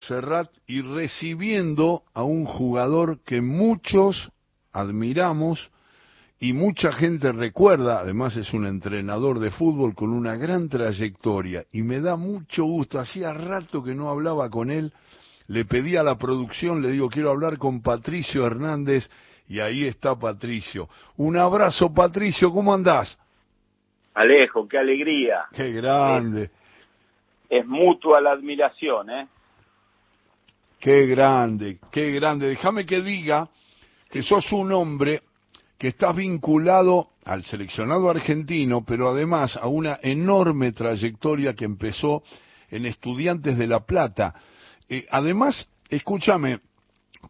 Serrat y recibiendo a un jugador que muchos admiramos y mucha gente recuerda, además es un entrenador de fútbol con una gran trayectoria y me da mucho gusto, hacía rato que no hablaba con él, le pedí a la producción, le digo quiero hablar con Patricio Hernández y ahí está Patricio. Un abrazo Patricio, ¿cómo andás? Alejo, qué alegría. Qué grande. Es, es mutua la admiración, ¿eh? Qué grande, qué grande. Déjame que diga que sos un hombre que estás vinculado al seleccionado argentino, pero además a una enorme trayectoria que empezó en Estudiantes de La Plata. Eh, además, escúchame,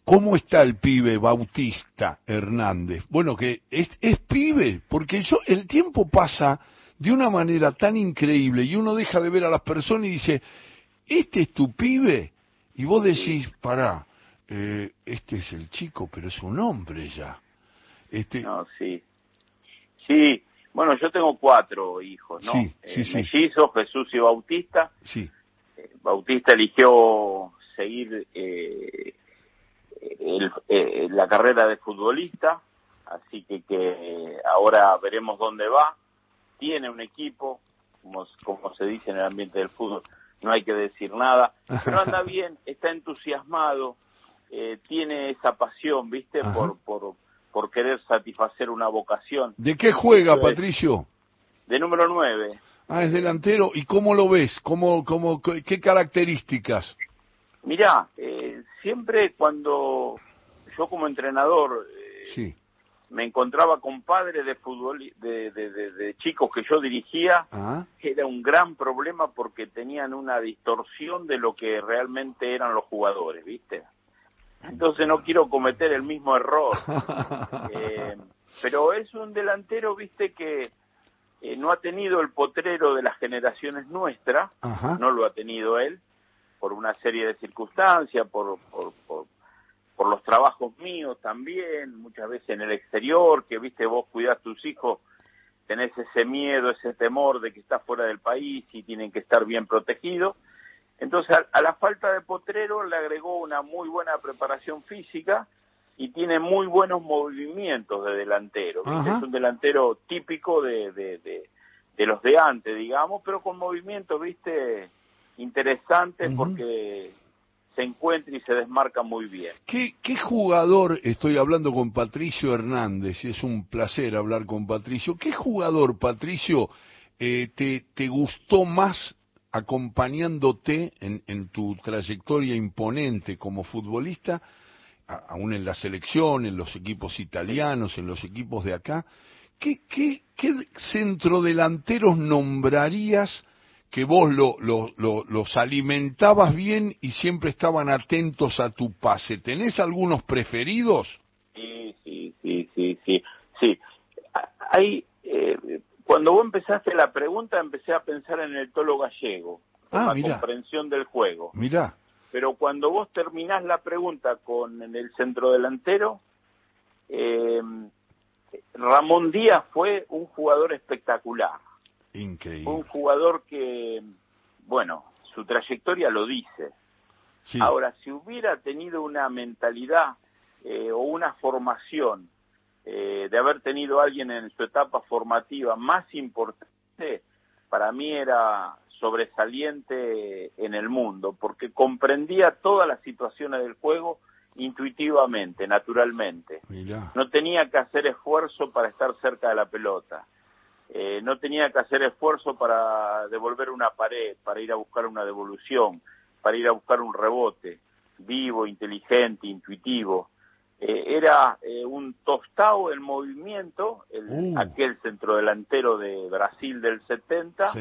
¿cómo está el pibe Bautista Hernández? Bueno, que es, es pibe, porque yo, el tiempo pasa de una manera tan increíble y uno deja de ver a las personas y dice, ¿este es tu pibe? Y vos decís, pará, eh, este es el chico, pero es un hombre ya. Este... No, sí. Sí, bueno, yo tengo cuatro hijos, ¿no? Sí, sí, eh, sí. Mellizos, Jesús y Bautista. Sí. Eh, Bautista eligió seguir eh, el, eh, la carrera de futbolista, así que, que ahora veremos dónde va. Tiene un equipo, como, como se dice en el ambiente del fútbol, no hay que decir nada, pero anda bien, está entusiasmado, eh, tiene esa pasión, ¿viste? Por, por, por querer satisfacer una vocación. ¿De qué juega, Patricio? De número 9. Ah, es delantero. ¿Y cómo lo ves? ¿Cómo, cómo, ¿Qué características? Mirá, eh, siempre cuando yo como entrenador eh, sí. Me encontraba con padres de fútbol de, de, de, de chicos que yo dirigía, ah. era un gran problema porque tenían una distorsión de lo que realmente eran los jugadores, ¿viste? Entonces no quiero cometer el mismo error. eh, pero es un delantero, viste, que eh, no ha tenido el potrero de las generaciones nuestras, Ajá. no lo ha tenido él, por una serie de circunstancias, por, por, por, por, los trabajos míos también, muchas veces en el exterior, que, viste, vos cuidás tus hijos, tenés ese miedo, ese temor de que estás fuera del país y tienen que estar bien protegidos. Entonces, a, a, la falta de potrero le agregó una muy buena preparación física y tiene muy buenos movimientos de delantero. Es un delantero típico de, de, de, de, los de antes, digamos, pero con movimientos, viste, interesantes uh -huh. porque se encuentra y se desmarca muy bien. ¿Qué, ¿Qué jugador, estoy hablando con Patricio Hernández, y es un placer hablar con Patricio, ¿qué jugador, Patricio, eh, te, te gustó más acompañándote en, en, tu trayectoria imponente como futbolista, aún en la selección, en los equipos italianos, en los equipos de acá, ¿qué, qué, qué centrodelanteros nombrarías que vos lo, lo, lo, los alimentabas bien y siempre estaban atentos a tu pase? ¿Tenés algunos preferidos? Sí, sí, sí, sí, sí. sí. Hay, eh, cuando vos empezaste la pregunta, empecé a pensar en el tolo gallego, ah, la mirá. comprensión del juego. Mirá. Pero cuando vos terminás la pregunta con el centro delantero, eh, Ramón Díaz fue un jugador espectacular. Increíble. Un jugador que, bueno, su trayectoria lo dice. Sí. Ahora, si hubiera tenido una mentalidad eh, o una formación eh, de haber tenido alguien en su etapa formativa más importante, para mí era sobresaliente en el mundo, porque comprendía todas las situaciones del juego intuitivamente, naturalmente. Mirá. No tenía que hacer esfuerzo para estar cerca de la pelota. Eh, no tenía que hacer esfuerzo para devolver una pared, para ir a buscar una devolución, para ir a buscar un rebote, vivo, inteligente, intuitivo eh, era eh, un tostado el movimiento, el, uh. aquel centrodelantero de Brasil del 70,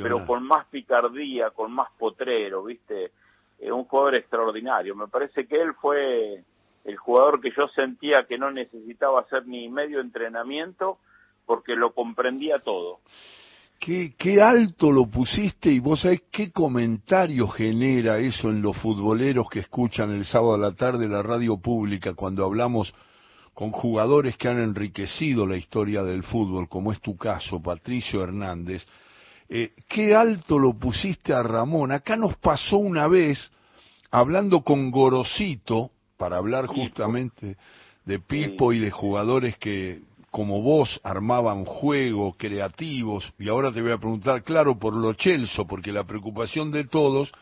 pero con más picardía, con más potrero, ¿viste? Eh, un jugador extraordinario. Me parece que él fue el jugador que yo sentía que no necesitaba hacer ni medio entrenamiento porque lo comprendía todo. Qué, qué alto lo pusiste y vos sabés qué comentario genera eso en los futboleros que escuchan el sábado a la tarde la radio pública cuando hablamos con jugadores que han enriquecido la historia del fútbol, como es tu caso, Patricio Hernández. Eh, qué alto lo pusiste a Ramón. Acá nos pasó una vez hablando con Gorosito, para hablar justamente de Pipo y de jugadores que, como vos, armaban juegos creativos, y ahora te voy a preguntar, claro, por lo Chelso, porque la preocupación de todos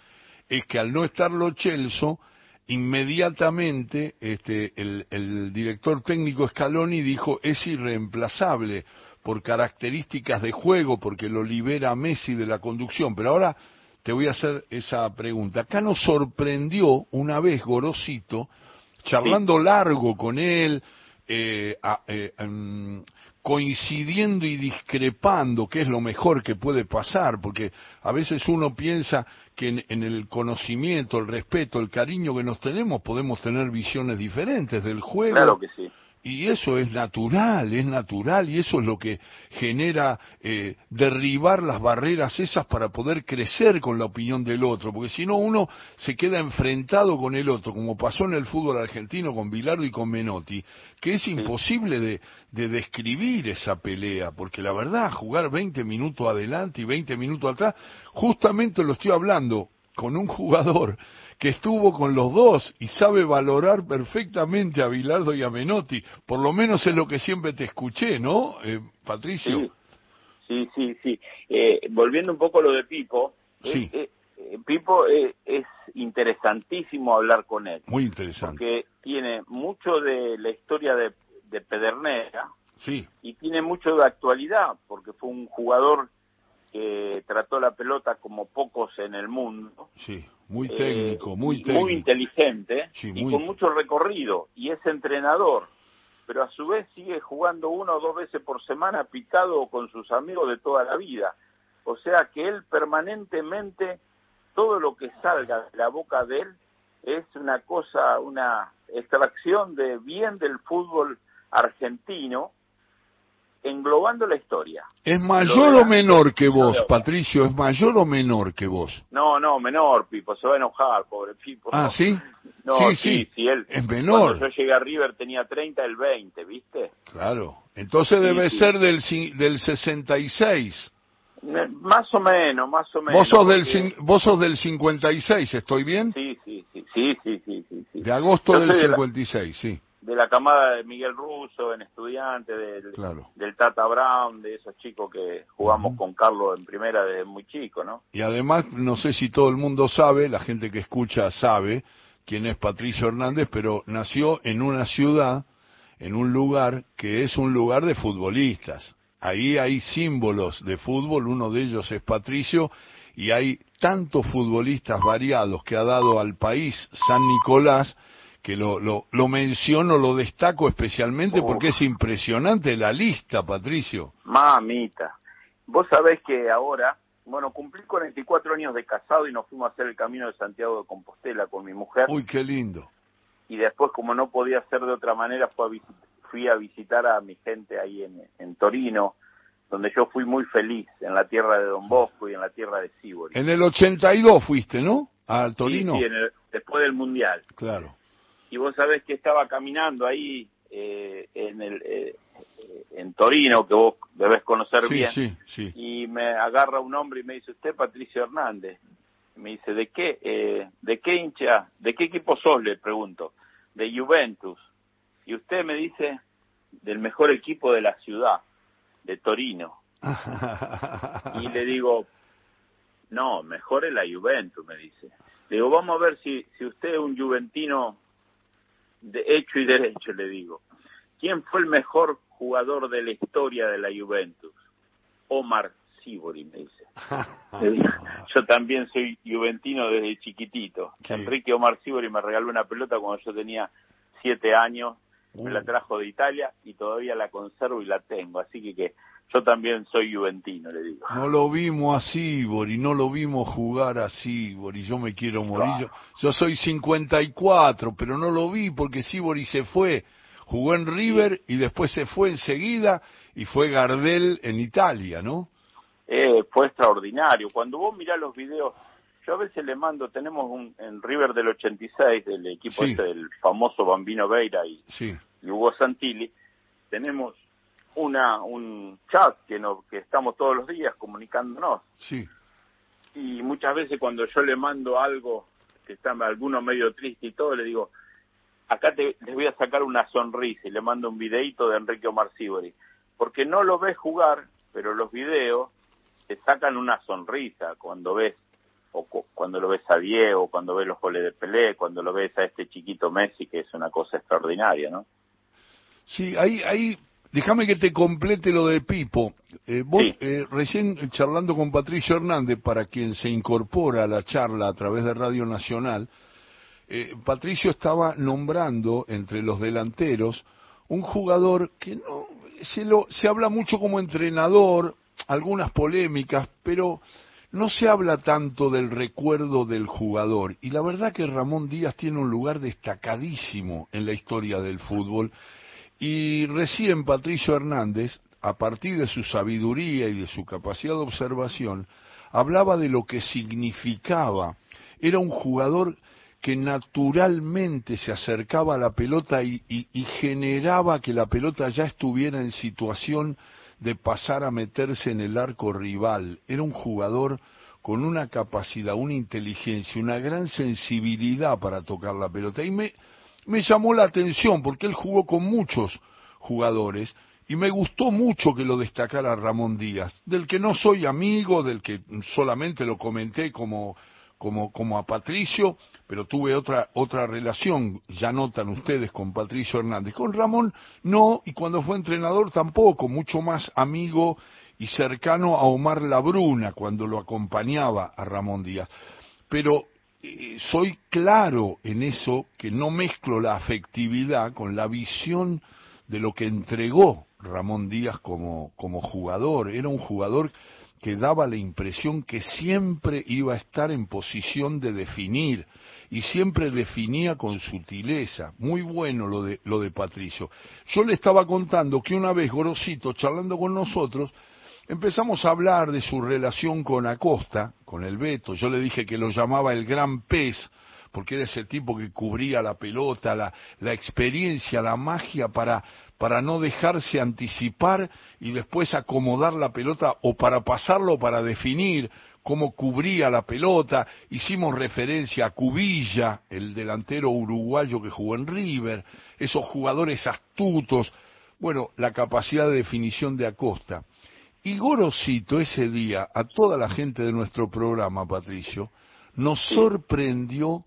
es que al no estar lo Chelso, inmediatamente este, el, el director técnico Scaloni dijo es irreemplazable por características de juego, porque lo libera Messi de la conducción. Pero ahora te voy a hacer esa pregunta. Acá nos sorprendió una vez Gorosito, charlando largo con él, eh, eh, em, coincidiendo y discrepando, que es lo mejor que puede pasar, porque a veces uno piensa que en, el conocimiento, el respeto, el cariño que nos tenemos, podemos tener visiones diferentes del juego. Claro que sí. Y eso es natural, es natural, y eso es lo que genera eh, derribar las barreras esas para poder crecer con la opinión del otro, porque si no uno se queda enfrentado con el otro, como pasó en el fútbol argentino con Bilardo y con Menotti, que es imposible de, de describir esa pelea, porque la verdad, jugar 20 minutos adelante y 20 minutos atrás, justamente lo estoy hablando con un jugador que estuvo con los dos y sabe valorar perfectamente a Bilardo y a Menotti. Por lo menos es lo que siempre te escuché, ¿no, eh, Patricio? Sí, sí, sí. Eh, volviendo un poco a lo de Pipo, sí. Eh, Pipo es interesantísimo hablar con él. Muy interesante. Porque tiene mucho de la historia de, de Pedernera sí. y tiene mucho de actualidad, porque fue un jugador que trató la pelota como pocos en el mundo. Sí, muy técnico, muy técnico. Muy inteligente y con mucho recorrido. Y es entrenador, pero a su vez sigue jugando una o dos veces por semana picado con sus amigos de toda la vida. O sea que él permanentemente, todo lo que salga de la boca de él es una cosa, una extracción de bien del fútbol argentino englobando la historia. ¿Es mayor o menor que vos, Patricio? ¿Es mayor o menor que vos? No, no, menor, Pipo, se va a enojar, pobre Pipo. Ah, ¿sí? No, sí, sí, sí, él, es menor. Cuando yo llegué a River tenía 30, el 20, ¿viste? Claro, entonces debe ser del, del 66. Más o menos, más o menos. ¿Vos sos, del, ¿Vos sos del 56, estoy bien? Sí, sí, sí, sí, sí, sí, sí. De agosto del 56, sí de la camada de Miguel Russo en estudiante, del, del Tata Brown, de esos chicos que jugamos con Carlos en primera desde muy chico, ¿no? Y además, no sé si todo el mundo sabe, la gente que escucha sabe quién es Patricio Hernández, pero nació en una ciudad, en un lugar que es un lugar de futbolistas. Ahí hay símbolos de fútbol, uno de ellos es Patricio, y hay tantos futbolistas variados que ha dado al país San Nicolás, que lo, lo, lo menciono, lo destaco especialmente porque es impresionante la lista, Patricio. Mamita, vos sabés que ahora, bueno, cumplí 44 años de casado y nos fuimos a hacer el camino de Santiago de Compostela con mi mujer. Uy, qué lindo. Y después, como no podía ser de otra manera, fui a, visitar a mi gente ahí en, en Torino, donde yo fui muy feliz, en la tierra de Don Bosco y en la tierra de Sibori. En el 82 fuiste, ¿no? Al Torino. Sí, sí después del Mundial. Claro y vos sabés que estaba caminando ahí eh, en el eh, en Torino, que vos debes conocer bien, y me agarra un hombre y me dice, usted Patricio Hernández, me dice, ¿de qué, eh, de qué hincha, de qué equipo sos? Le pregunto, de Juventus, y usted me dice, del mejor equipo de la ciudad, de Torino. y le digo, no, mejor es la Juventus, me dice. Le digo, vamos a ver si, si usted es un juventino de hecho y derecho, le digo. ¿Quién fue el mejor jugador de la historia de la Juventus? Omar Sibori, me dice. yo también soy juventino desde chiquitito. Enrique Omar Sibori me regaló una pelota cuando yo tenía siete años, me la trajo de Italia y todavía la conservo y la tengo. Así que, que yo también soy juventino, le digo. No lo vimos así, Bori, no lo vimos jugar así, Bori, yo me quiero morir. Yo, soy 54, pero no lo vi porque Sibori se fue. Jugó en River y después se fue enseguida y fue Gardel en Italia, ¿no? Eh, fue extraordinario. Cuando vos mirás los videos, yo a veces le mando, tenemos un en River del 86, del equipo este del famoso Bambino Veira y, sí. y Hugo Santilli, tenemos una un chat que no, que estamos todos los días comunicándonos. Sí. Y muchas veces cuando yo le mando algo que están algunos medio triste y todo, le digo, acá te, les voy a sacar una sonrisa y le mando un videito de Enrique Omar Sibori, porque no lo ves jugar, pero los videos te sacan una sonrisa cuando ves o cuando lo ves a Diego, cuando ves los goles de Pelé, cuando lo ves a este chiquito Messi, que es una cosa extraordinaria, ¿no? Sí, ahí, ahí, déjame que te complete lo de Pipo. Eh, vos, eh, recién charlando con Patricio Hernández, para quien se incorpora a la charla a través de Radio Nacional, eh, Patricio estaba nombrando entre los delanteros un jugador que no se, lo, se habla mucho como entrenador, algunas polémicas, pero no se habla tanto del recuerdo del jugador. Y la verdad que Ramón Díaz tiene un lugar destacadísimo en la historia del fútbol. Y recién Patricio Hernández, a partir de su sabiduría y de su capacidad de observación, hablaba de lo que significaba. Era un jugador que naturalmente se acercaba a la pelota y, generaba que la pelota ya estuviera en situación de pasar a meterse en el arco rival. Era un jugador con una capacidad, una inteligencia, una gran sensibilidad para tocar la pelota. Y me, me llamó la atención porque él jugó con muchos jugadores y me gustó mucho que lo destacara Ramón Díaz, del que no soy amigo, del que solamente lo comenté como como, como a Patricio, pero tuve otra, otra relación, ya notan ustedes, con Patricio Hernández. Con Ramón no, y cuando fue entrenador tampoco, mucho más amigo y cercano a Omar Labruna cuando lo acompañaba a Ramón Díaz. Pero eh, soy claro en eso que no mezclo la afectividad con la visión de lo que entregó Ramón Díaz como, como jugador. Era un jugador que daba la impresión que siempre iba a estar en posición de definir y siempre definía con sutileza. Muy bueno lo de, lo de Patricio. Yo le estaba contando que una vez Gorosito, charlando con nosotros, empezamos a hablar de su relación con Acosta, con el Beto. Yo le dije que lo llamaba el gran pez, porque era ese tipo que cubría la pelota, la, la experiencia, la magia para para no dejarse anticipar y después acomodar la pelota o para pasarlo para definir cómo cubría la pelota. Hicimos referencia a Cubilla, el delantero uruguayo que jugó en River, esos jugadores astutos, bueno, la capacidad de definición de Acosta. Y Gorosito ese día, a toda la gente de nuestro programa, Patricio, nos sorprendió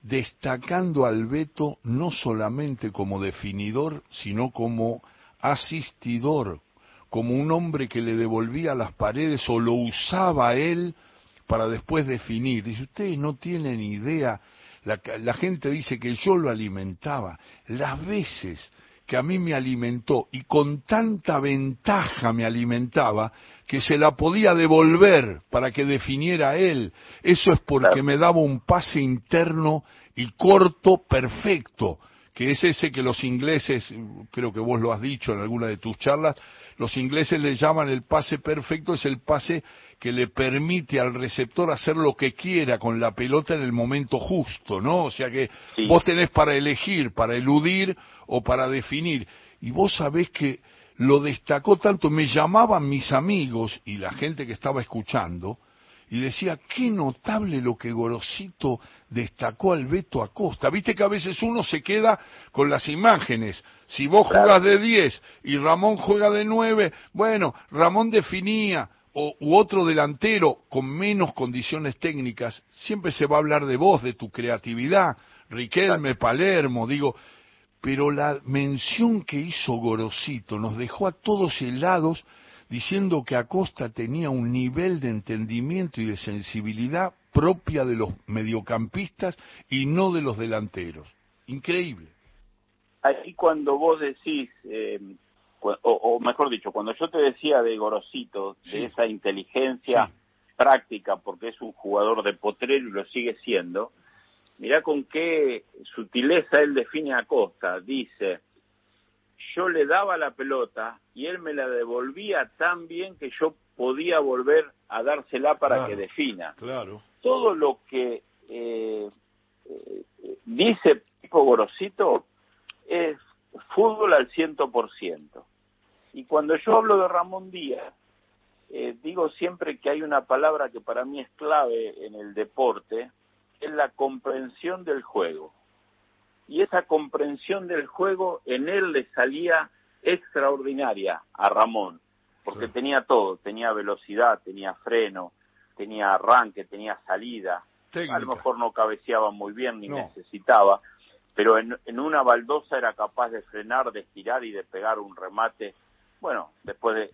destacando al Beto no solamente como definidor, sino como asistidor, como un hombre que le devolvía las paredes o lo usaba él para después definir. Dice, ustedes no tienen idea, la, la gente dice que yo lo alimentaba. Las veces que a mí me alimentó y con tanta ventaja me alimentaba que se la podía devolver para que definiera él. Eso es porque me daba un pase interno y corto perfecto, que es ese que los ingleses, creo que vos lo has dicho en alguna de tus charlas, los ingleses le llaman el pase perfecto, es el pase que le permite al receptor hacer lo que quiera con la pelota en el momento justo, ¿no? O sea que vos tenés para elegir, para eludir o para definir. Y vos sabés que lo destacó tanto, me llamaban mis amigos y la gente que estaba escuchando, y decía, qué notable lo que Gorosito destacó al Beto Acosta. Viste que a veces uno se queda con las imágenes. Si vos jugas de 10 y Ramón juega de 9, bueno, Ramón definía, o, u otro delantero con menos condiciones técnicas, siempre se va a hablar de vos, de tu creatividad. Riquelme, Palermo, digo, pero la mención que hizo Gorosito nos dejó a todos helados diciendo que Acosta tenía un nivel de entendimiento y de sensibilidad propia de los mediocampistas y no de los delanteros. Increíble. Ahí cuando vos decís, eh, o, mejor dicho, cuando yo te decía de Gorosito, de esa inteligencia práctica, porque es un jugador de potrero y lo sigue siendo, mirá con qué sutileza él define a Acosta. Dice, yo le daba la pelota y él me la devolvía tan bien que yo podía volver a dársela para que defina. Claro. Todo lo que eh, eh, dice Pico Gorosito es fútbol al ciento por ciento. Y cuando yo hablo de Ramón Díaz, eh, digo siempre que hay una palabra que para mí es clave en el deporte, es la comprensión del juego. Y esa comprensión del juego en él le salía extraordinaria a Ramón, porque tenía todo, tenía velocidad, tenía freno, tenía arranque, tenía salida. A lo mejor no cabeceaba muy bien ni necesitaba, pero en, en una baldosa era capaz de frenar, de estirar y de pegar un remate. Bueno, después de,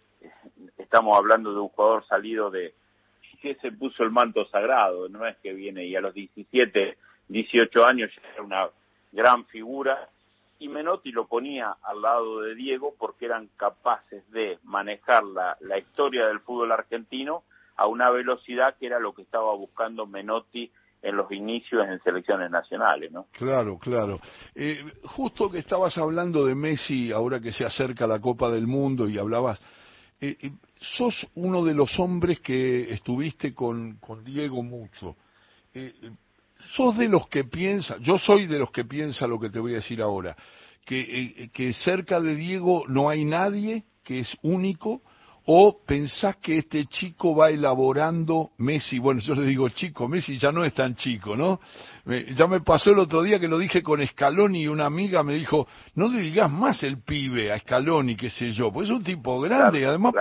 estamos hablando de un jugador salido de, que se puso el manto sagrado, no es que viene y a los 17, 18 años ya era una gran figura y Menotti lo ponía al lado de Diego porque eran capaces de manejar la, la historia del fútbol argentino a una velocidad que era lo que estaba buscando Menotti en los inicios en selecciones nacionales, ¿no? Claro, claro. Eh, justo que estabas hablando de Messi, ahora que se acerca la Copa del Mundo y hablabas, eh, eh, sos uno de los hombres que estuviste con, con Diego mucho. sos de los que piensa, yo soy de los que piensa lo que te voy a decir ahora, que, que cerca de Diego no hay nadie, que es único, ¿O pensás que este chico va elaborando Messi? Bueno, yo le digo chico, Messi ya no es tan chico, ¿no? ya me pasó el otro día que lo dije con Scaloni y una amiga me dijo, no le digas más el pibe a Scaloni, qué sé yo, pues es un tipo grande y además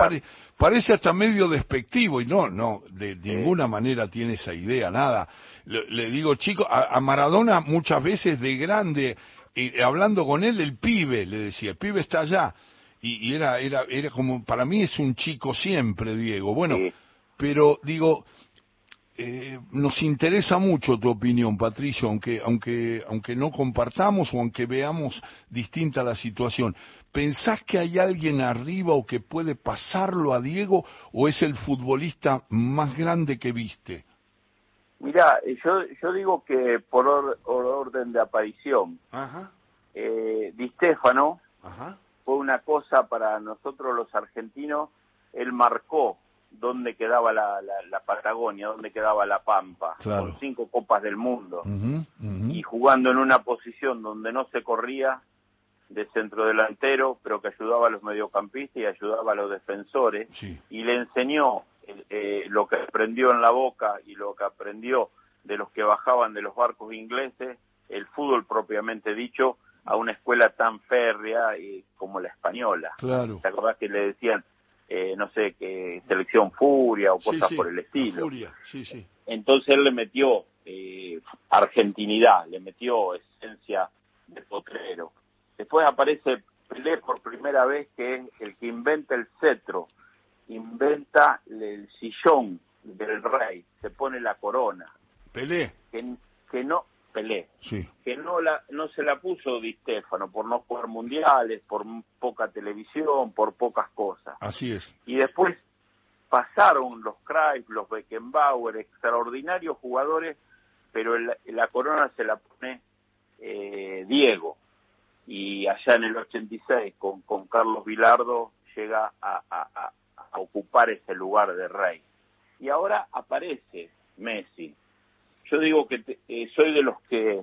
parece hasta medio despectivo y no, no, de ninguna manera tiene esa idea, nada. Le, digo chico, a, Maradona muchas veces de grande, y hablando con él, el pibe, le decía, el pibe está allá y, era, era, era como, para mí es un chico siempre, Diego. Bueno, pero digo, eh, nos interesa mucho tu opinión, Patricio, aunque, aunque, aunque no compartamos o aunque veamos distinta la situación. ¿Pensás que hay alguien arriba o que puede pasarlo a Diego o es el futbolista más grande que viste? Mira, yo, yo digo que por, orden de aparición, Ajá. Eh, Di Stefano, Ajá fue una cosa para nosotros los argentinos, él marcó dónde quedaba la, la, Patagonia, dónde quedaba la Pampa, con cinco copas del mundo, y jugando en una posición donde no se corría de centro delantero, pero que ayudaba a los mediocampistas y ayudaba a los defensores, y le enseñó eh, lo que aprendió en la boca y lo que aprendió de los que bajaban de los barcos ingleses, el fútbol propiamente dicho, a una escuela tan férrea eh, como la española. Claro. ¿Te acordás que le decían, eh, no sé, que selección furia o cosas por el estilo? Furia, sí, sí. Entonces él le metió eh, argentinidad, le metió esencia de potrero. Después aparece Pelé por primera vez que es el que inventa el cetro, inventa el sillón del rey, se pone la corona. Pelé. Que, que no, Pelé, que no la no se la puso Di Stefano por no jugar mundiales, por poca televisión, por pocas cosas. Así es. Y después pasaron los Cruyff, los Beckenbauer, extraordinarios jugadores, pero la corona se la pone eh, Diego. Y allá en el 86 con, con Carlos Vilardo llega a, a ocupar ese lugar de rey. Y ahora aparece Messi, yo digo que eh, soy de los que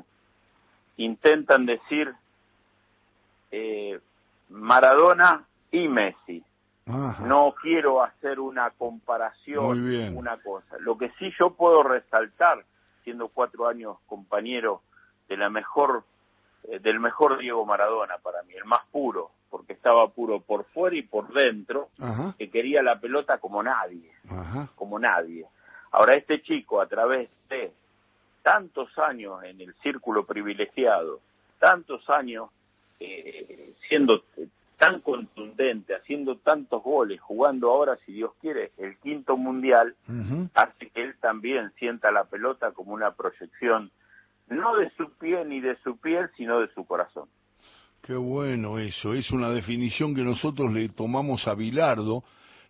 intentan decir eh, Maradona y Messi. No quiero hacer una comparación, una cosa. Lo que sí yo puedo resaltar, siendo cuatro años compañero de la mejor, eh, del mejor Diego Maradona para mí, el más puro, porque estaba puro por fuera y por dentro, que quería la pelota como nadie, como nadie. Ahora este chico a través de tantos años en el círculo privilegiado, tantos años eh, siendo tan contundente, haciendo tantos goles, jugando ahora, si Dios quiere, el quinto mundial, hace que él también sienta la pelota como una proyección, no de su pie ni de su piel, sino de su corazón. Qué bueno eso, es una definición que nosotros le tomamos a Bilardo,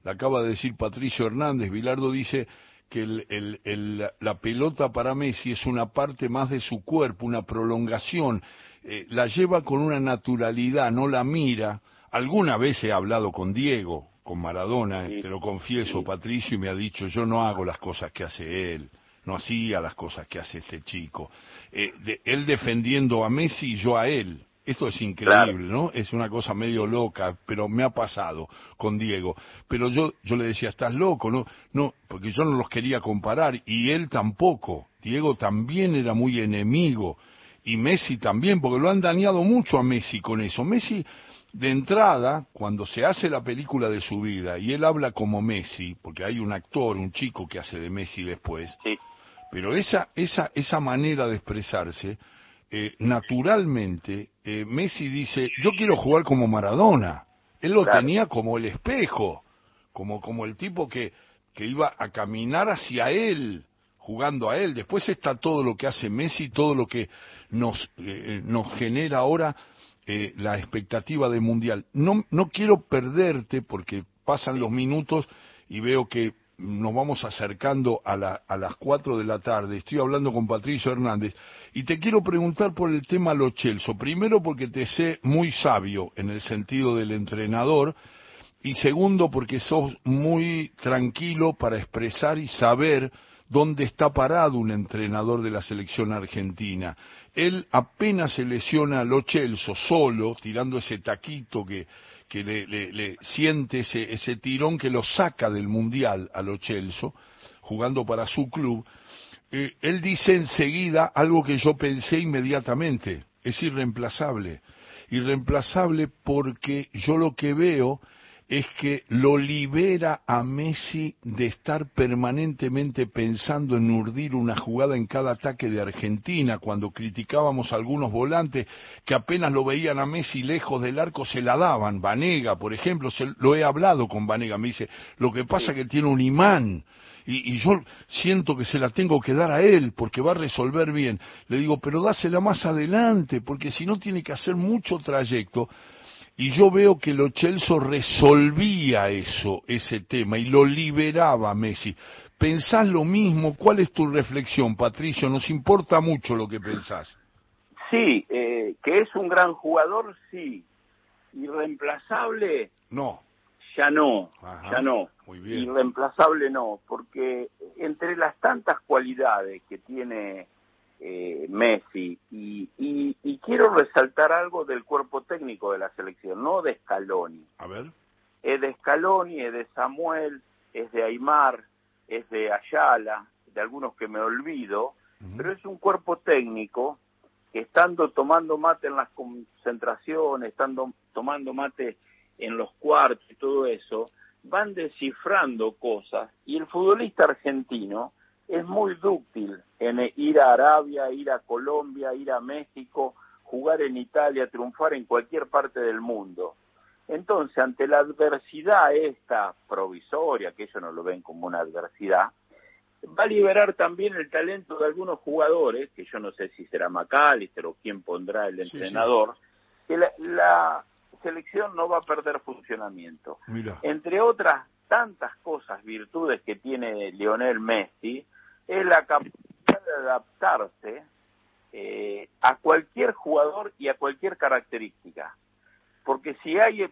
la acaba de decir Patricio Hernández, Bilardo dice, que el, la pelota para Messi es una parte más de su cuerpo, una prolongación, eh, la lleva con una naturalidad, no la mira. Alguna vez he hablado con Diego, con Maradona, te lo confieso, Patricio, y me ha dicho, yo no hago las cosas que hace él, no hacía las cosas que hace este chico. Eh, de, él defendiendo a Messi y yo a él. Esto es increíble, ¿no? Es una cosa medio loca, pero me ha pasado con Diego. Pero yo, yo le decía, estás loco, ¿no? No, porque yo no los quería comparar y él tampoco. Diego también era muy enemigo y Messi también, porque lo han dañado mucho a Messi con eso. Messi, de entrada, cuando se hace la película de su vida y él habla como Messi, porque hay un actor, un chico que hace de Messi después, pero esa, esa, esa manera de expresarse, eh, naturalmente, eh, Messi dice, yo quiero jugar como Maradona. Él lo tenía como el espejo, como, como el tipo que, que iba a caminar hacia él jugando a él. Después está todo lo que hace Messi, todo lo que nos, eh, nos genera ahora eh, la expectativa de mundial. No, no quiero perderte porque pasan los minutos y veo que nos vamos acercando a, la, a las cuatro de la tarde. Estoy hablando con Patricio Hernández y te quiero preguntar por el tema Lo Chelso. Primero porque te sé muy sabio en el sentido del entrenador y segundo porque sos muy tranquilo para expresar y saber dónde está parado un entrenador de la selección argentina. Él apenas se lesiona a Lo Chelso solo, tirando ese taquito que, que le, siente ese, ese, tirón que lo saca del Mundial a Lo Chelso, jugando para su club. Eh, él dice enseguida algo que yo pensé inmediatamente, es irreemplazable. Irreemplazable porque yo lo que veo es que lo libera a Messi de estar permanentemente pensando en urdir una jugada en cada ataque de Argentina, cuando criticábamos a algunos volantes que apenas lo veían a Messi lejos del arco se la daban, Vanega, por ejemplo, se, lo he hablado con Vanega, me dice, lo que pasa es que tiene un imán, y, y, yo siento que se la tengo que dar a él porque va a resolver bien. Le digo, pero dásela más adelante, porque si no tiene que hacer mucho trayecto y yo veo que Lo Celso resolvía eso, ese tema, y lo liberaba a Messi. ¿Pensás lo mismo? ¿Cuál es tu reflexión, Patricio? Nos importa mucho lo que pensás. Sí, eh, que es un gran jugador, sí. Irreemplazable. No. Ya no, ya no. Muy bien. Irreemplazable no, porque entre las tantas cualidades que tiene eh, Messi. Y, y, quiero resaltar algo del cuerpo técnico de la selección, no de Scaloni. A ver. Es de Scaloni, es de Samuel, es de Aymar, es de Ayala, de algunos que me olvido, pero es un cuerpo técnico que estando tomando mate en las concentraciones, estando tomando mate en los cuartos y todo eso, van descifrando cosas y el futbolista argentino es muy dúctil en ir a Arabia, ir a Colombia, ir a México, jugar en Italia, triunfar en cualquier parte del mundo. Entonces, ante la adversidad esta provisoria, que ellos no lo ven como una adversidad, va a liberar también el talento de algunos jugadores, que yo no sé si será McAllister o quién pondrá el entrenador, que la, selección no va a perder funcionamiento. Entre otras tantas cosas, virtudes que tiene Lionel Messi, es la capacidad de adaptarse eh, a cualquier jugador y a cualquier característica. Porque si hay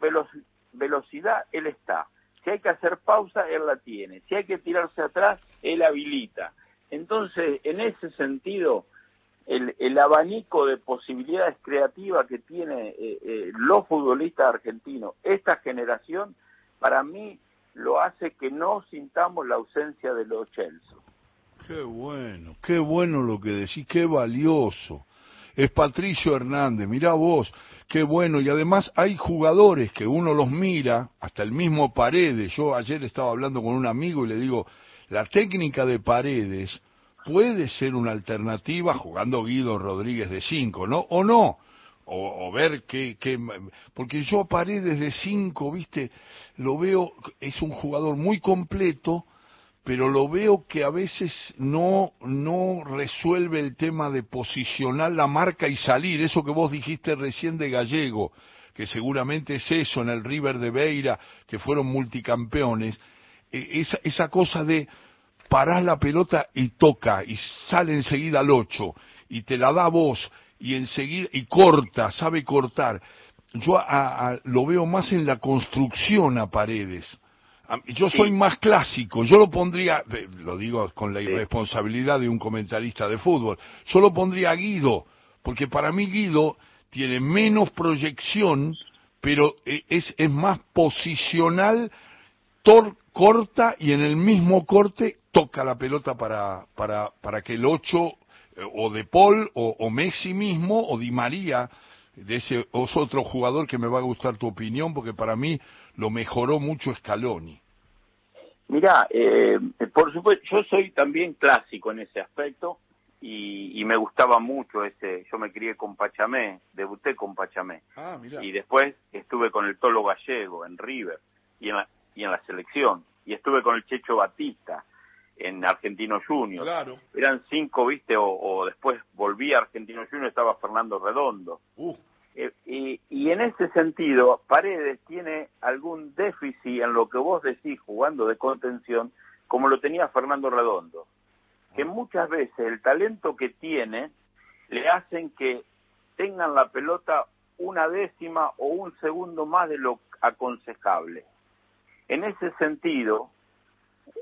velocidad, él está. Si hay que hacer pausa, él la tiene. Si hay que tirarse atrás, él habilita. Entonces, en ese sentido, el, abanico de posibilidades creativas que tiene eh, eh, los futbolistas argentinos, esta generación, para mí lo hace que no sintamos la ausencia de los Chelsea. Qué bueno, qué bueno lo que decís, qué valioso. Es Patricio Hernández, mirá vos, qué bueno. Y además hay jugadores que uno los mira, hasta el mismo Paredes. Yo ayer estaba hablando con un amigo y le digo, la técnica de Paredes puede ser una alternativa jugando Guido Rodríguez de 5, ¿no? ¿O no? O, o, ver qué. Porque yo Paredes de 5, viste, lo veo, es un jugador muy completo, pero lo veo que a veces no, no resuelve el tema de posicionar la marca y salir, eso que vos dijiste recién de Gallego, que seguramente es eso en el River de Beira, que fueron multicampeones, e, esa, esa cosa de parar la pelota y toca, y sale enseguida al ocho, y te la da vos, y enseguida, y corta, sabe cortar. Yo lo veo más en la construcción a paredes. Yo soy más clásico, yo lo pondría, lo digo con la irresponsabilidad de un comentarista de fútbol, yo lo pondría a Guido, porque para mí Guido tiene menos proyección, pero e, es, es más posicional, corta y en el mismo corte toca la pelota para, para, para que el 8 eh, o de Paul o, o, Messi mismo o Di María, de ese es otro jugador que me va a gustar tu opinión porque para mí lo mejoró mucho Scaloni. Mira, eh, por supuesto, yo soy también clásico en ese aspecto y, y, me gustaba mucho ese, yo me crié con Pachamé, debuté con Pachamé. Ah, y después estuve con el Tolo Gallego en River y en la, y en la selección. Y estuve con el Checho Batista en Argentino Junior. Claro. Eran cinco, viste, o, o después volví a Argentino Junior, estaba Fernando Redondo. Uh. Eh, y, y, en ese sentido, Paredes tiene algún déficit en lo que vos decís jugando de contención, como lo tenía Fernando Redondo. Que muchas veces el talento que tiene le hacen que tengan la pelota una décima o un segundo más de lo aconsejable. En ese sentido,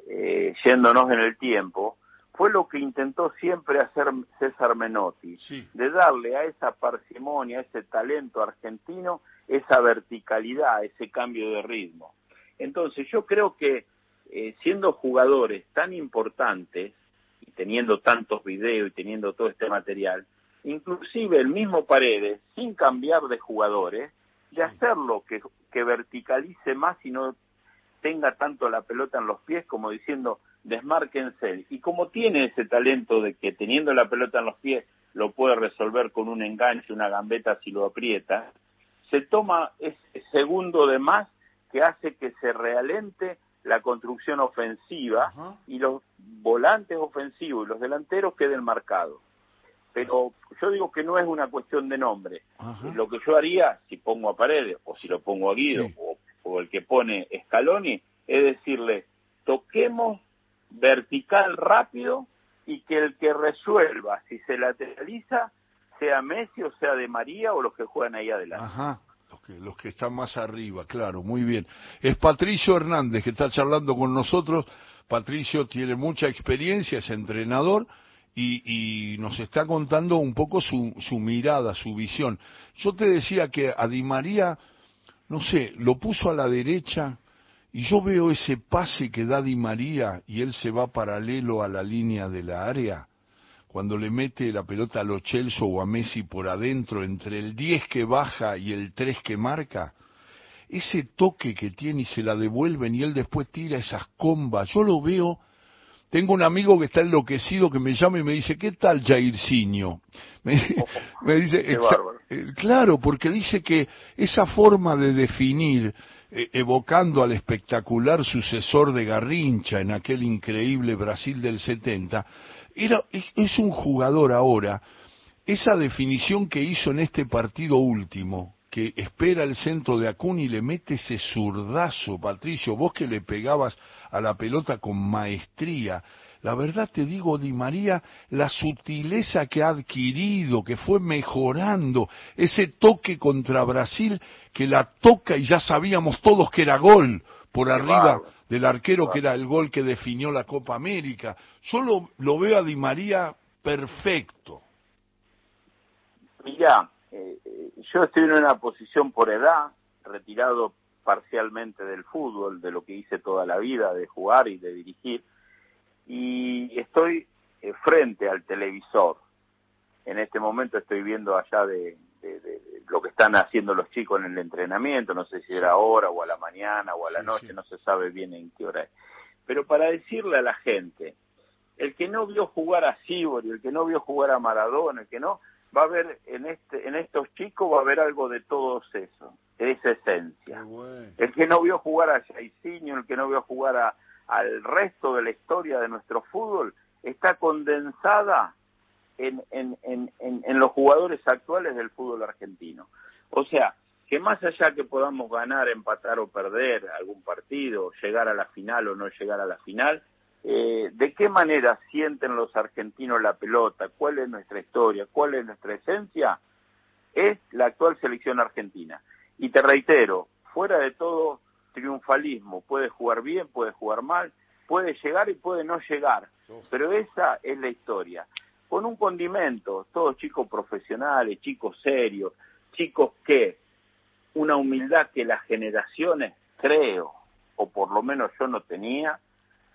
eh, yéndonos en el tiempo, fue lo que intentó siempre hacer César Menotti, sí. de darle a esa parsimonia, a ese talento argentino, esa verticalidad, ese cambio de ritmo. Entonces yo creo que eh, siendo jugadores tan importantes y teniendo tantos videos y teniendo todo este material, inclusive el mismo Paredes, sin cambiar de jugadores, de hacerlo que, que verticalice más y no tenga tanto la pelota en los pies como diciendo desmárquense. Y como tiene ese talento de que teniendo la pelota en los pies lo puede resolver con un enganche, una gambeta si lo aprieta, se toma ese segundo de más que hace que se realente la construcción ofensiva y los volantes ofensivos y los delanteros queden marcados. Pero yo digo que no es una cuestión de nombre. Lo que yo haría, si pongo a Paredes o si lo pongo a Guido Sí. o, o el que pone Scaloni, es decirle, toquemos vertical rápido y que el que resuelva si se lateraliza sea Messi o sea de María o los que juegan ahí adelante. Ajá. Los que, los que están más arriba, claro, muy bien. Es Patricio Hernández que está charlando con nosotros. Patricio tiene mucha experiencia, es entrenador y, y nos está contando un poco su, su mirada, su visión. Yo te decía que a Di María, no sé, lo puso a la derecha y yo veo ese pase que da Di María y él se va paralelo a la línea de la área. Cuando le mete la pelota a Lo Celso o a Messi por adentro, entre el 10 que baja y el 3 que marca, ese toque que tiene y se la devuelven y él después tira esas combas, yo lo veo, tengo un amigo que está enloquecido que me llama y me dice, ¿qué tal Jairzinho? Me, me dice, eh, claro, porque dice que esa forma de definir, eh, evocando al espectacular sucesor de Garrincha en aquel increíble Brasil del 70, era, es un jugador ahora, esa definición que hizo en este partido último, que espera el centro de Acuna y le mete ese zurdazo, Patricio, vos que le pegabas a la pelota con maestría. La verdad te digo, Di María, la sutileza que ha adquirido, que fue mejorando, ese toque contra Brasil, que la toca y ya sabíamos todos que era gol por arriba del arquero, que era el gol que definió la Copa América. Yo lo, lo veo a Di María perfecto. Mira, eh, yo estoy en una posición por edad, retirado parcialmente del fútbol, de lo que hice toda la vida, de jugar y de dirigir, y estoy eh, frente al televisor. En este momento estoy viendo allá de, de- de- de lo que están haciendo los chicos en el entrenamiento, no sé si era ahora o a la mañana o a la Sí, noche, sí. no se sabe bien en qué hora es. Pero para decirle a la gente, el que no vio jugar a Sibori, el que no vio jugar a Maradona, el que no, va a ver en este en estos chicos va a haber algo de todo eso, de esa esencia. El que no vio jugar a Jairzinho, el que no vio jugar a, al resto de la historia de nuestro fútbol, está condensada en, en, en, en, en los jugadores actuales del fútbol argentino. O sea, que más allá que podamos ganar, empatar o perder algún partido, llegar a la final o no llegar a la final, eh, ¿de qué manera sienten los argentinos la pelota? ¿Cuál es nuestra historia? ¿Cuál es nuestra esencia? Es la actual selección argentina. Y te reitero, fuera de todo triunfalismo, puede jugar bien, puede jugar mal, puede llegar y puede no llegar, pero esa es la historia. Con un condimento, todos chicos profesionales, chicos serios, chicos que una humildad que las generaciones, creo, o por lo menos yo no tenía,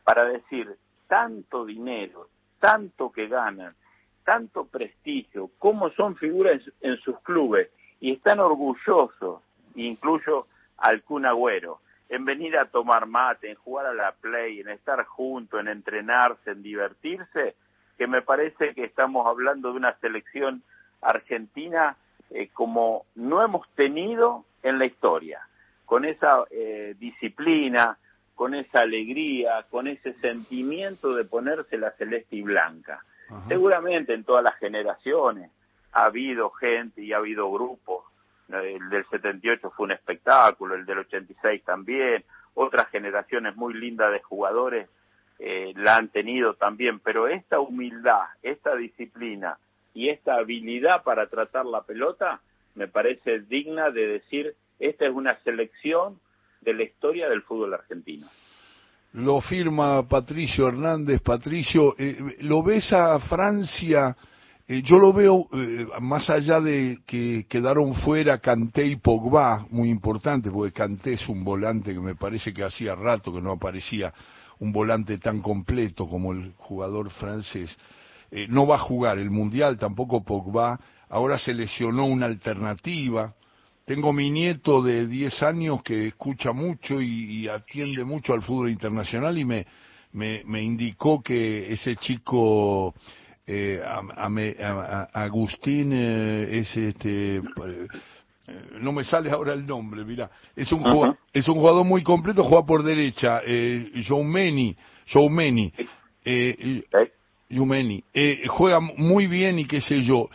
para decir tanto dinero, tanto que ganan, tanto prestigio, cómo son figuras en sus clubes y están orgullosos, incluyo al Kun Agüero, en venir a tomar mate, en jugar a la play, en estar juntos, en entrenarse, en divertirse, que me parece que estamos hablando de una selección argentina eh, como no hemos tenido en la historia, con esa eh, disciplina, con esa alegría, con ese sentimiento de ponerse la celeste y blanca. Seguramente en todas las generaciones ha habido gente y ha habido grupos. El del 78 fue un espectáculo, el del 86 también. Otras generaciones muy lindas de jugadores eh, la han tenido también. Pero esta humildad, esta disciplina y esta habilidad para tratar la pelota me parece digna de decir esta es una selección de la historia del fútbol argentino. Lo firma Patricio Hernández. Patricio, eh, ¿lo ves a Francia? Eh, yo lo veo eh, más allá de que quedaron fuera Kanté y Pogba, muy importante, porque Kanté es un volante que me parece que hacía rato que no aparecía un volante tan completo como el jugador francés. no va a jugar el Mundial, tampoco Pogba. Ahora se lesionó una alternativa tengo mi nieto de 10 años que escucha mucho y, atiende mucho al fútbol internacional y me, me, indicó que ese chico eh, Agustín eh, es este eh, no me sale ahora el nombre, mira, es un jugador, es un jugador muy completo, juega por derecha, eh, Joumeni, Joumeni, eh, eh, juega muy bien y qué sé yo.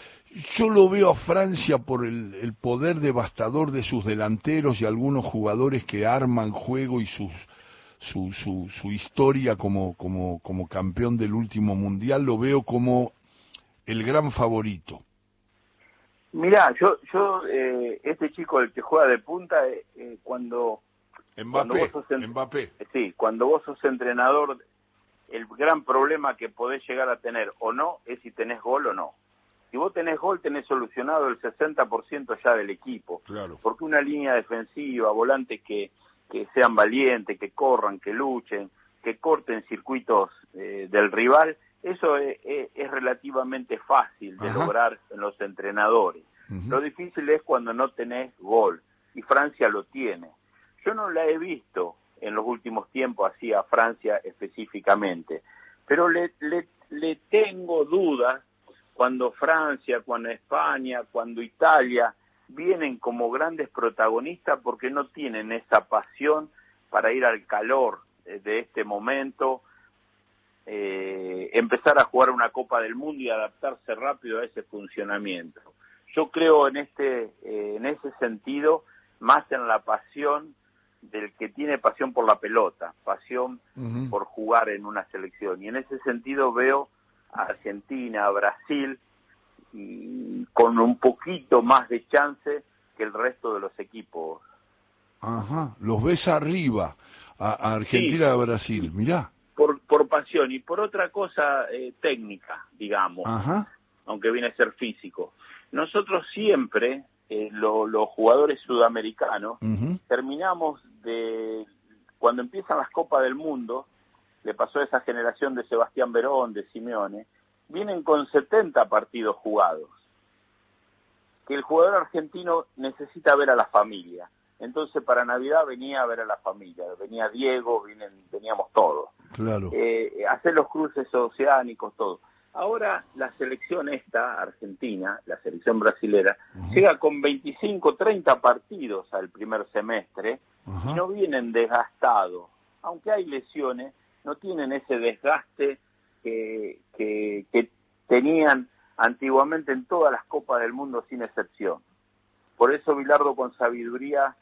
Yo lo veo a Francia por el, poder devastador de sus delanteros y algunos jugadores que arman juego y sus, su, su, su historia como, como, como campeón del último mundial, lo veo como el gran favorito. Mirá, yo, yo eh, este chico, el que juega de punta, eh, eh cuando, Mbappé, vos Mbappé. Sí, cuando vos sos entrenador, el gran problema que podés llegar a tener o no es si tenés gol o no. Si vos tenés gol, tenés solucionado el 60% ya del equipo. Claro. Porque una línea defensiva, volantes que, que sean valientes, que corran, que luchen, que corten circuitos eh, del rival, eso es, relativamente fácil de lograr en los entrenadores. Lo difícil es cuando no tenés gol, y Francia lo tiene. Yo no la he visto en los últimos tiempos así a Francia específicamente, pero le, le, le tengo dudas cuando Francia, cuando España, cuando Italia vienen como grandes protagonistas porque no tienen esa pasión para ir al calor de este momento, eh, empezar a jugar una Copa del Mundo y adaptarse rápido a ese funcionamiento. Yo creo en este, eh, en ese sentido, más en la pasión del que tiene pasión por la pelota, pasión por jugar en una selección. Y en ese sentido veo Argentina, Brasil, y con un poquito más de chance que el resto de los equipos. Ajá, los ves arriba, a, Argentina a Brasil, mirá. Por, por pasión y por otra cosa eh, técnica, digamos, aunque viene a ser físico. Nosotros siempre, eh, los jugadores sudamericanos, terminamos de, cuando empiezan las Copas del Mundo, le pasó a esa generación de Sebastián Verón, de Simeone, vienen con 70 partidos jugados. Que el jugador argentino necesita ver a la familia. Entonces para Navidad venía a ver a la familia, venía Diego, veníamos todos. Claro. Eh, hacer los cruces oceánicos, todo. Ahora la selección esta, argentina, la selección brasilera, llega con 25, 30 partidos al primer semestre y no vienen desgastados. Aunque hay lesiones, no tienen ese desgaste que, que, tenían antiguamente en todas las copas del mundo sin excepción. Por eso Bilardo con sabiduría,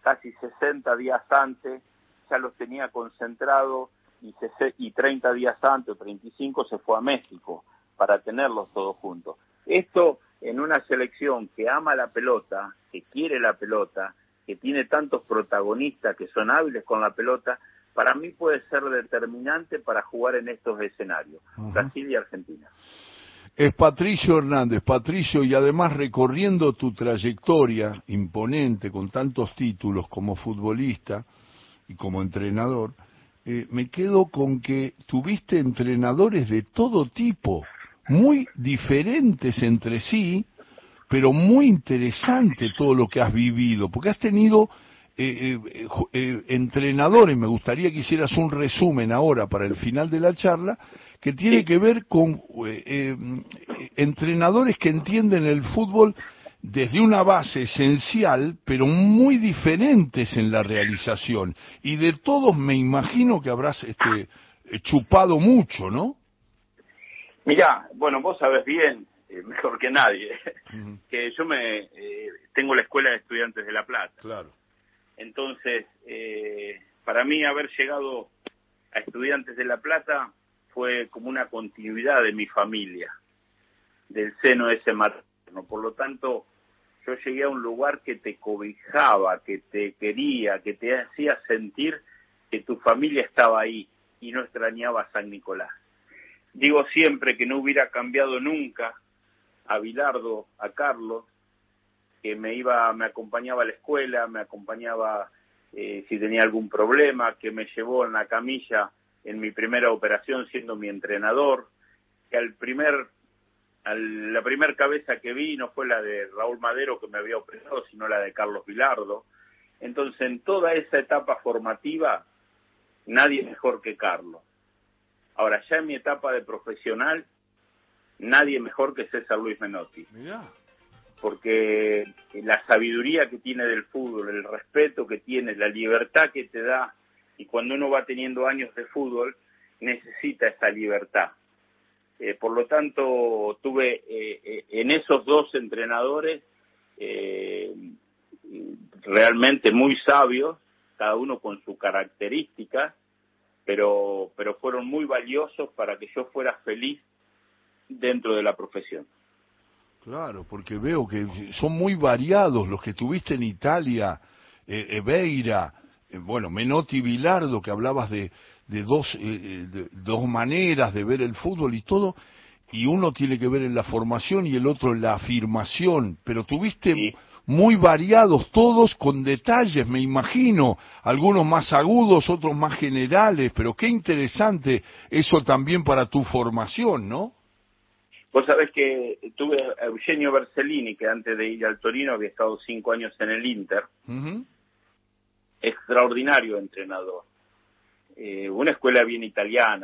casi 60 días antes, ya los tenía concentrados y, y 30 días antes o 35 se fue a México para tenerlos todos juntos. Esto en una selección que ama la pelota, que quiere la pelota, que tiene tantos protagonistas que son hábiles con la pelota, para mí puede ser determinante para jugar en estos escenarios, Brasil y Argentina. Es Patricio Hernández, Patricio, y además recorriendo tu trayectoria imponente con tantos títulos como futbolista, y como entrenador, eh, me quedo con que tuviste entrenadores de todo tipo, muy diferentes entre sí, pero muy interesante todo lo que has vivido, porque has tenido eh, eh, eh, entrenadores, me gustaría que hicieras un resumen ahora para el final de la charla, que tiene que ver con entrenadores que entienden el fútbol desde una base esencial, pero muy diferentes en la realización. Y de todos me imagino que habrás este, chupado mucho, ¿no? Mira, bueno, vos sabes bien, mejor que nadie, que yo me tengo la escuela de estudiantes de La Plata. Claro. Entonces, eh, para mí haber llegado a Estudiantes de La Plata fue como una continuidad de mi familia, del seno de ese materno. Por lo tanto, yo llegué a un lugar que te cobijaba, que te quería, que te hacía sentir que tu familia estaba ahí y no extrañaba a San Nicolás. Digo siempre que no hubiera cambiado nunca a Bilardo, a Carlos, que me iba, me acompañaba a la escuela, me acompañaba eh, si tenía algún problema, que me llevó en la camilla en mi primera operación siendo mi entrenador, que al primer, la primera cabeza que vi no fue la de Raúl Madero que me había operado, sino la de Carlos Vilardo. Entonces, en toda esa etapa formativa, nadie mejor que Carlos. Ahora, ya en mi etapa de profesional, nadie mejor que César Luis Menotti porque la sabiduría que tiene del fútbol, el respeto que tiene, la libertad que te da, y cuando uno va teniendo años de fútbol, necesita esa libertad. Eh, por lo tanto, tuve eh, eh, en esos dos entrenadores realmente muy sabios, cada uno con su característica, pero, pero fueron muy valiosos para que yo fuera feliz dentro de la profesión. Claro, porque veo que son muy variados los que tuviste en Italia, eh, Eveira, eh, bueno, Menotti Bilardo, que hablabas de, de dos, eh, dos maneras de ver el fútbol y todo, y uno tiene que ver en la formación y el otro en la afirmación, pero tuviste muy variados todos con detalles, me imagino, algunos más agudos, otros más generales, pero qué interesante eso también para tu formación, ¿no? Vos sabés que tuve a Eugenio Bersellini, que antes de ir al Torino había estado cinco años en el Inter. Extraordinario entrenador. Eh, una escuela bien italiana,